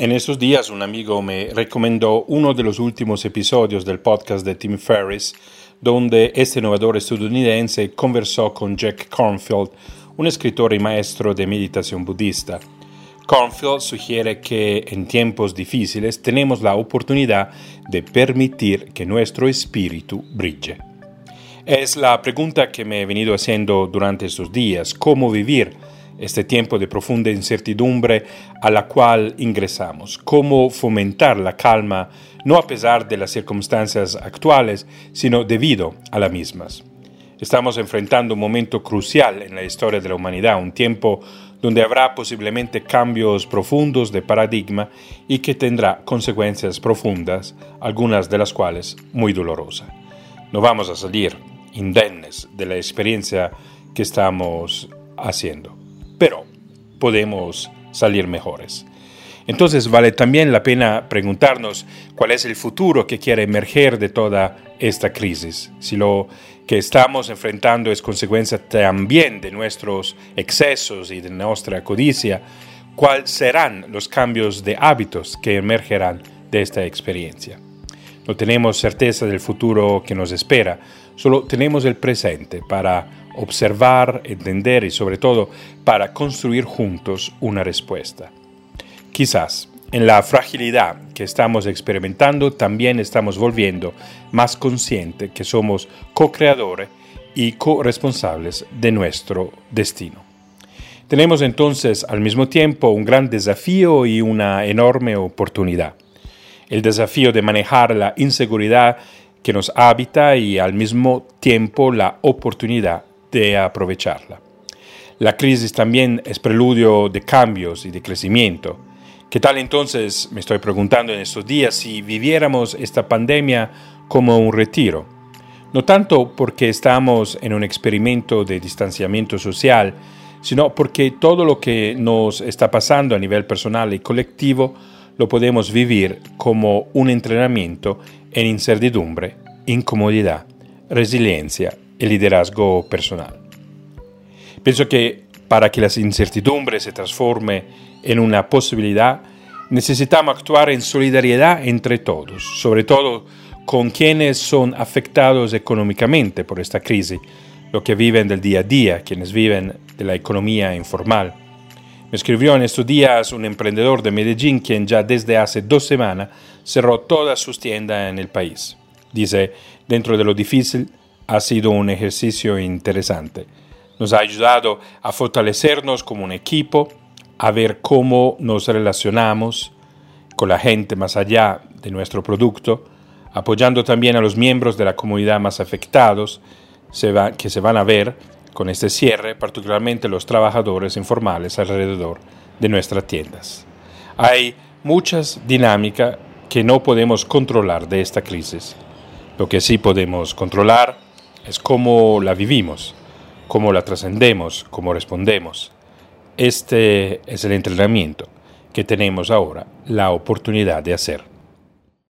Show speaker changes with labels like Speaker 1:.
Speaker 1: En esos días un amigo me recomendó uno de los últimos episodios del podcast de Tim Ferriss, donde este innovador estadounidense conversó con Jack Cornfield, un escritor y maestro de meditación budista. Cornfield sugiere que en tiempos difíciles tenemos la oportunidad de permitir que nuestro espíritu brille. Es la pregunta que me he venido haciendo durante estos días, ¿cómo vivir? Este tiempo de profunda incertidumbre a la cual ingresamos, cómo fomentar la calma no a pesar de las circunstancias actuales, sino debido a las mismas. Estamos enfrentando un momento crucial en la historia de la humanidad, un tiempo donde habrá posiblemente cambios profundos de paradigma y que tendrá consecuencias profundas, algunas de las cuales muy dolorosas. No vamos a salir indemnes de la experiencia que estamos haciendo pero podemos salir mejores. Entonces vale también la pena preguntarnos cuál es el futuro que quiere emerger de toda esta crisis. Si lo que estamos enfrentando es consecuencia también de nuestros excesos y de nuestra codicia, cuáles serán los cambios de hábitos que emergerán de esta experiencia. No tenemos certeza del futuro que nos espera, solo tenemos el presente para observar, entender y sobre todo para construir juntos una respuesta. Quizás en la fragilidad que estamos experimentando también estamos volviendo más conscientes que somos co-creadores y co-responsables de nuestro destino. Tenemos entonces al mismo tiempo un gran desafío y una enorme oportunidad. El desafío de manejar la inseguridad que nos habita y al mismo tiempo la oportunidad de aprovecharla. La crisis también es preludio de cambios y de crecimiento. ¿Qué tal entonces, me estoy preguntando en estos días, si viviéramos esta pandemia como un retiro? No tanto porque estamos en un experimento de distanciamiento social, sino porque todo lo que nos está pasando a nivel personal y colectivo lo podemos vivir como un entrenamiento en incertidumbre, incomodidad, resiliencia el liderazgo personal. Pienso que para que las incertidumbres se transforme en una posibilidad, necesitamos actuar en solidaridad entre todos, sobre todo con quienes son afectados económicamente por esta crisis, los que viven del día a día, quienes viven de la economía informal. Me escribió en estos días un emprendedor de Medellín quien ya desde hace dos semanas cerró todas sus tiendas en el país. Dice, dentro de lo difícil, ha sido un ejercicio interesante. Nos ha ayudado a fortalecernos como un equipo, a ver cómo nos relacionamos con la gente más allá de nuestro producto, apoyando también a los miembros de la comunidad más afectados que se van a ver con este cierre, particularmente los trabajadores informales alrededor de nuestras tiendas. Hay muchas dinámicas que no podemos controlar de esta crisis. Lo que sí podemos controlar es cómo la vivimos, cómo la trascendemos, cómo respondemos. Este es el entrenamiento que tenemos ahora la oportunidad de hacer.